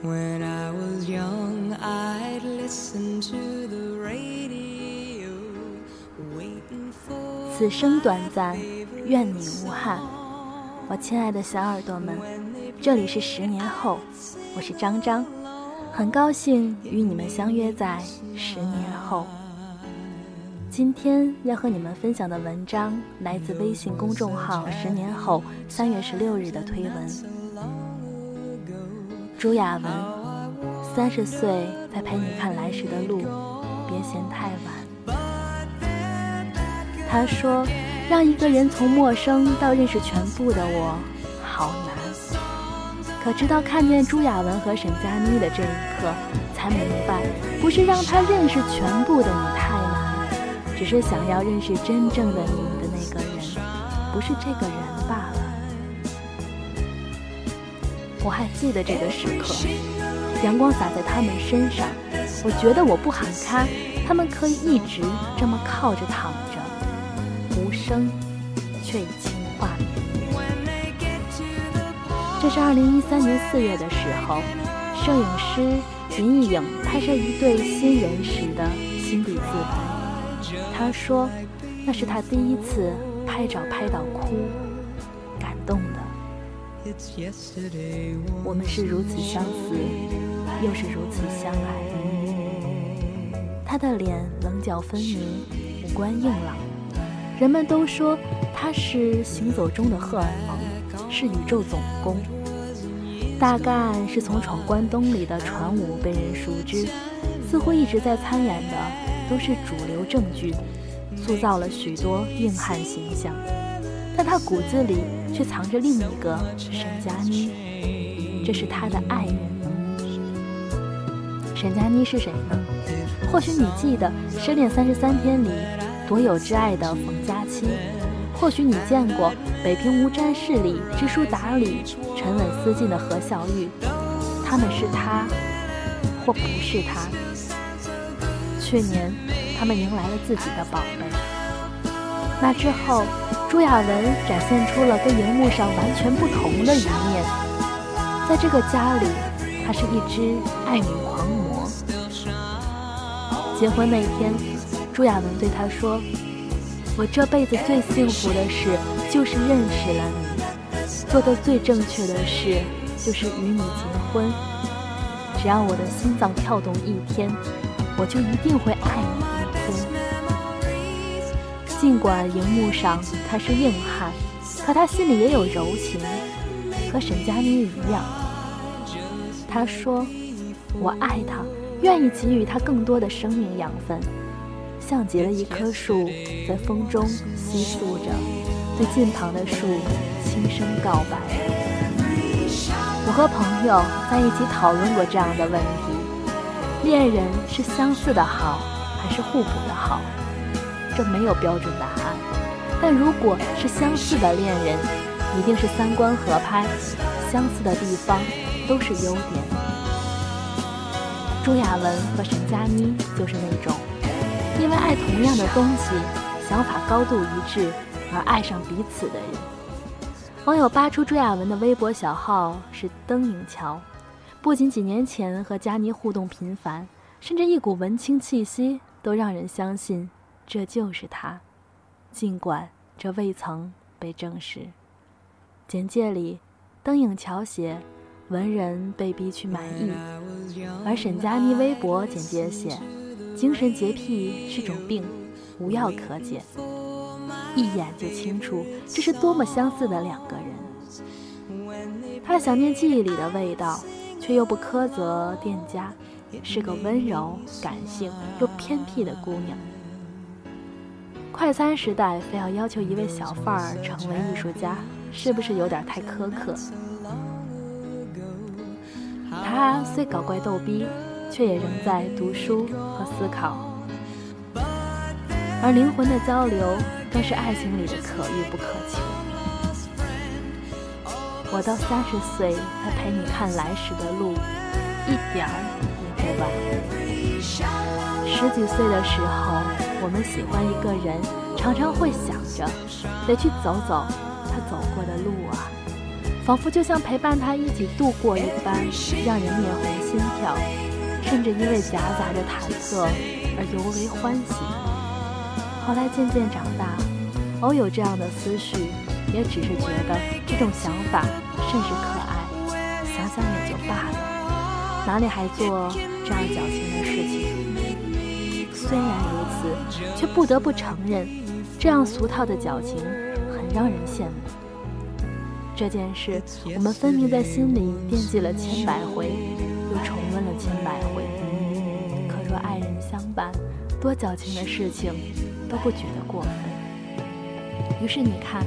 When I was young, I'd listen to the radio, waiting for 此生短暂，愿你无憾。我亲爱的小耳朵们，这里是十年后，我是张张，很高兴与你们相约在十年后。今天要和你们分享的文章来自微信公众号“十年后”三月十六日的推文。朱亚文，三十岁再陪你看来时的路，别嫌太晚。他说：“让一个人从陌生到认识全部的我，好难。”可直到看见朱亚文和沈佳妮的这一刻，才明白，不是让他认识全部的你太难，只是想要认识真正的你的那个人，不是这个人罢了。我还记得这个时刻，阳光洒在他们身上，我觉得我不喊开，他们可以一直这么靠着躺着，无声，却已情话绵这是二零一三年四月的时候，摄影师林艺颖拍摄一对新人时的心底自白。他说，那是他第一次拍照拍到哭，感动的。我们是如此相似，又是如此相爱。他的脸棱角分明，五官硬朗。人们都说他是行走中的荷尔蒙，是宇宙总攻。大概是从《闯关东》里的传武被人熟知，似乎一直在参演的都是主流正剧，塑造了许多硬汉形象。但他骨子里却藏着另一个沈佳妮，这是他的爱人。沈佳妮是谁呢？或许你记得《失恋三十三天》里多有挚爱的冯佳期，或许你见过《北平无战事》里知书达理、沉稳思静的何小玉。他们是他，或不是他。去年，他们迎来了自己的宝贝。那之后。朱亚文展现出了跟荧幕上完全不同的一面。在这个家里，她是一只爱女狂魔。结婚那天，朱亚文对他说：“我这辈子最幸福的事就是认识了你，做的最正确的事就是与你结婚。只要我的心脏跳动一天，我就一定会爱你。”尽管荧幕上他是硬汉，可他心里也有柔情，和沈佳妮一样。他说：“我爱他，愿意给予他更多的生命养分，像极了一棵树在风中吸宿着，对近旁的树轻声告白。”我和朋友在一起讨论过这样的问题：恋人是相似的好，还是互补的好？这没有标准答案，但如果是相似的恋人，一定是三观合拍，相似的地方都是优点。朱亚文和沈佳妮就是那种因为爱同样的东西，想法高度一致而爱上彼此的人。网友扒出朱亚文的微博小号是灯影桥，不仅几年前和佳妮互动频繁，甚至一股文青气息都让人相信。这就是他，尽管这未曾被证实。简介里，灯影桥写文人被逼去满意，而沈佳妮微博简介写精神洁癖是种病，无药可解。一眼就清楚这是多么相似的两个人。他想念记忆里的味道，却又不苛责店家，是个温柔、感性又偏僻的姑娘。快餐时代非要要求一位小贩儿成为艺术家，是不是有点太苛刻？他虽搞怪逗逼，却也仍在读书和思考，而灵魂的交流更是爱情里的可遇不可求。我到三十岁才陪你看来时的路，一点儿也不晚。十几岁的时候。我们喜欢一个人，常常会想着得去走走他走过的路啊，仿佛就像陪伴他一起度过一般，让人面红心跳，甚至因为夹杂着忐忑而尤为欢喜。后来渐渐长大，偶有这样的思绪，也只是觉得这种想法甚是可爱，想想也就罢了，哪里还做这样矫情的事情？虽然如此，却不得不承认，这样俗套的矫情很让人羡慕。这件事，我们分明在心里惦记了千百回，又重温了千百回。可若爱人相伴，多矫情的事情都不觉得过分。于是你看，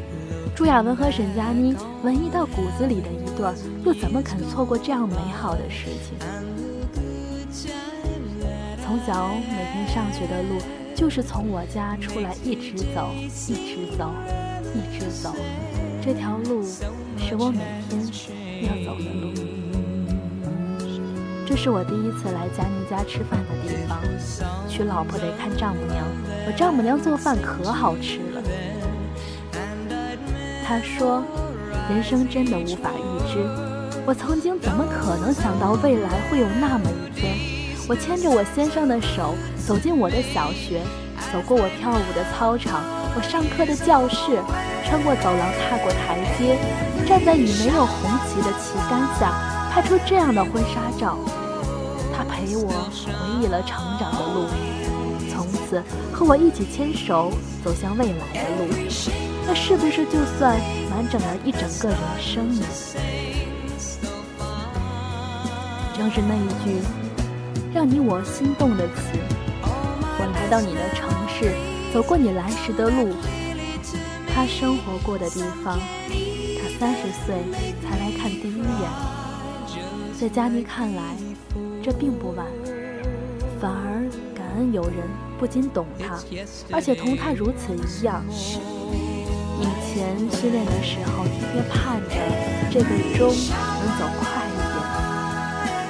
朱亚文和沈佳妮文艺到骨子里的一对，又怎么肯错过这样美好的事情？从小每天上学的路，就是从我家出来一直走，一直走，一直走。这条路是我每天要走的路。这是我第一次来佳妮家吃饭的地方。娶老婆得看丈母娘，我丈母娘做饭可好吃了。她说：“人生真的无法预知。”我曾经怎么可能想到未来会有那么一天？我牵着我先生的手走进我的小学，走过我跳舞的操场，我上课的教室。穿过走廊，踏过台阶，站在已没有红旗的旗杆下，拍出这样的婚纱照。他陪我回忆了成长的路，从此和我一起牵手走向未来的路。那是不是就算完整了一整个人生呢？正是那一句让你我心动的词：“我来到你的城市，走过你来时的路。”他生活过的地方，他三十岁才来看第一眼。在佳妮看来，这并不晚，反而感恩有人不仅懂他，而且同他如此一样。以前训练的时候，天天盼着这个钟能走快一点，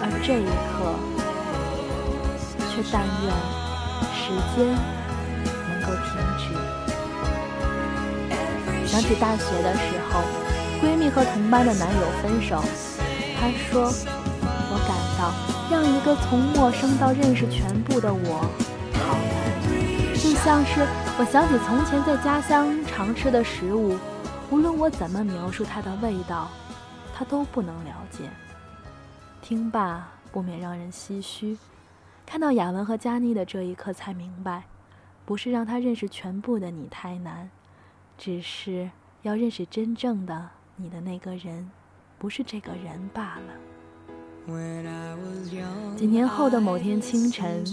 而这一刻，却但愿时间能够停止。想起大学的时候，闺蜜和同班的男友分手，她说：“我感到让一个从陌生到认识全部的我，好难。就像是我想起从前在家乡常吃的食物，无论我怎么描述它的味道，它都不能了解。”听罢不免让人唏嘘。看到雅文和佳妮的这一刻，才明白，不是让他认识全部的你太难。只是要认识真正的你的那个人，不是这个人罢了。几年后的某天清晨，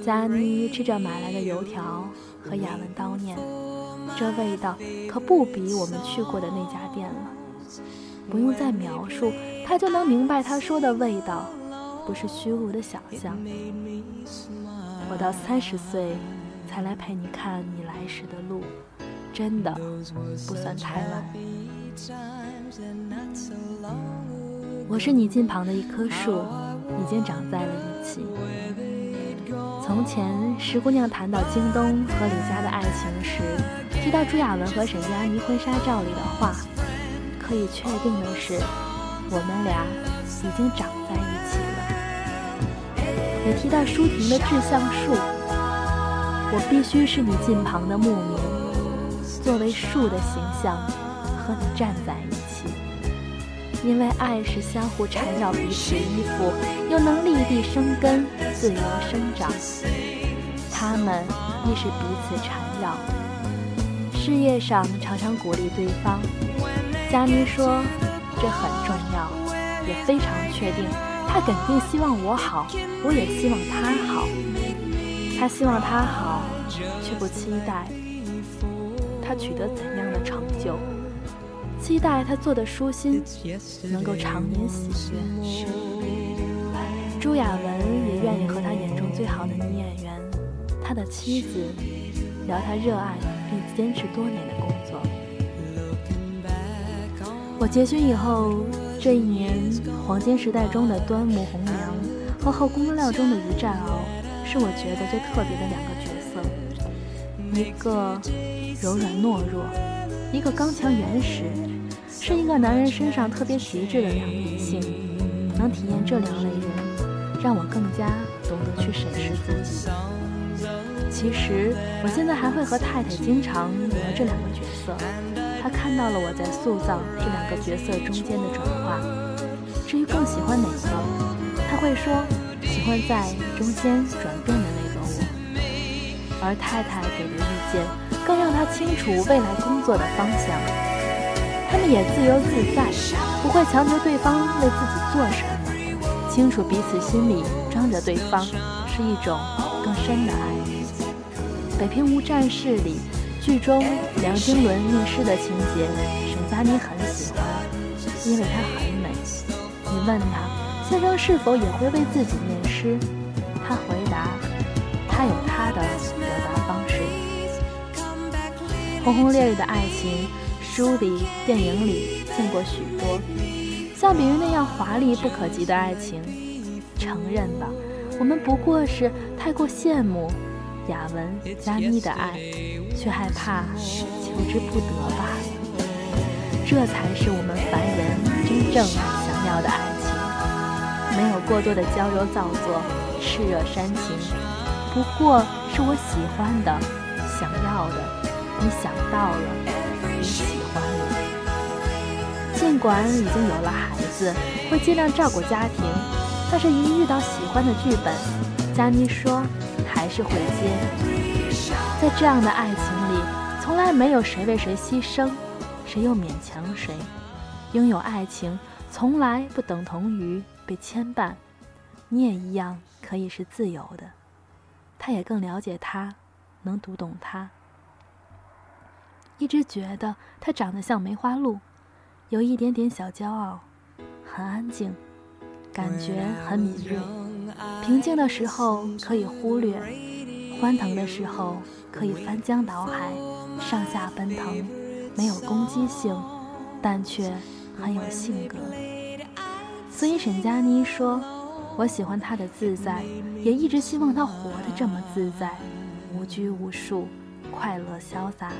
佳妮吃着买来的油条，和雅文叨念：“这味道可不比我们去过的那家店了。”不用再描述，他就能明白他说的味道，不是虚无的想象。我到三十岁，才来陪你看你来时的路。真的不算太晚。我是你近旁的一棵树，已经长在了一起。从前，石姑娘谈到京东和李家的爱情时，提到朱亚文和沈佳妮婚纱照里的话，可以确定的是，我们俩已经长在。也提到舒婷的志向树，我必须是你近旁的牧民。作为树的形象，和你站在一起，因为爱是相互缠绕彼此衣服，又能立地生根、自由生长。他们亦是彼此缠绕。事业上常常鼓励对方。佳妮说：“这很重要，也非常确定。他肯定希望我好，我也希望他好。他希望他好，却不期待。”他取得怎样的成就？期待他做的舒心，能够常年喜悦。朱亚文也愿意和他眼中最好的女演员，他的妻子，聊他热爱并坚持多年的工作。我结婚以后，这一年黄金时代中的端木蕻良和后宫料中的于占鳌，是我觉得最特别的两个角色，一个。柔软懦弱，一个刚强原始，是一个男人身上特别极致的两面性。能体验这两类人，让我更加懂得去审视自己。其实，我现在还会和太太经常聊这两个角色。他看到了我在塑造这两个角色中间的转化。至于更喜欢哪个，他会说喜欢在中间转变的那个我。而太太给的意见，更让他清楚未来工作的方向。他们也自由自在，不会强求对方为自己做什么，清楚彼此心里装着对方，是一种更深的爱。《北平无战事》里，剧中梁经纶念诗的情节，沈佳妮很喜欢，因为她很美。你问她，先生是否也会为自己念诗？她回答，他有他的表达方式。轰轰烈烈的爱情。书里、电影里见过许多，相比于那样华丽不可及的爱情。承认吧，我们不过是太过羡慕雅文、佳妮的爱，却害怕求之不得罢了。这才是我们凡人真正想要的爱情，没有过多的娇柔造作、炽热煽情，不过是我喜欢的、想要的，你想到了。你喜欢了，尽管已经有了孩子，会尽量照顾家庭，但是一遇到喜欢的剧本，佳妮说还是会接。在这样的爱情里，从来没有谁为谁牺牲，谁又勉强谁。拥有爱情，从来不等同于被牵绊，你也一样可以是自由的。他也更了解他，能读懂他。一直觉得他长得像梅花鹿，有一点点小骄傲，很安静，感觉很敏锐。平静的时候可以忽略，欢腾的时候可以翻江倒海，上下奔腾，没有攻击性，但却很有性格。所以沈佳妮说：“我喜欢他的自在，也一直希望他活得这么自在，无拘无束，快乐潇洒。”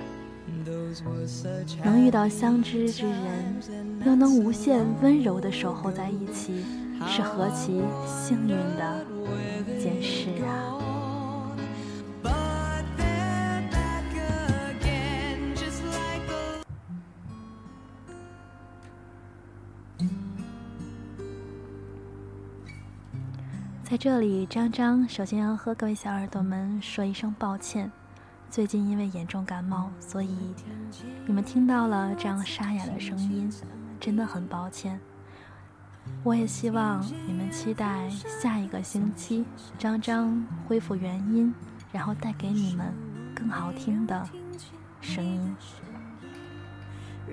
能遇到相知之人，又能无限温柔的守候在一起，是何其幸运的一件事啊！在这里，张张首先要和各位小耳朵们说一声抱歉。最近因为严重感冒，所以你们听到了这样沙哑的声音，真的很抱歉。我也希望你们期待下一个星期张张恢复原音，然后带给你们更好听的声音。爱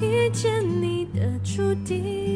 遇见你的注定。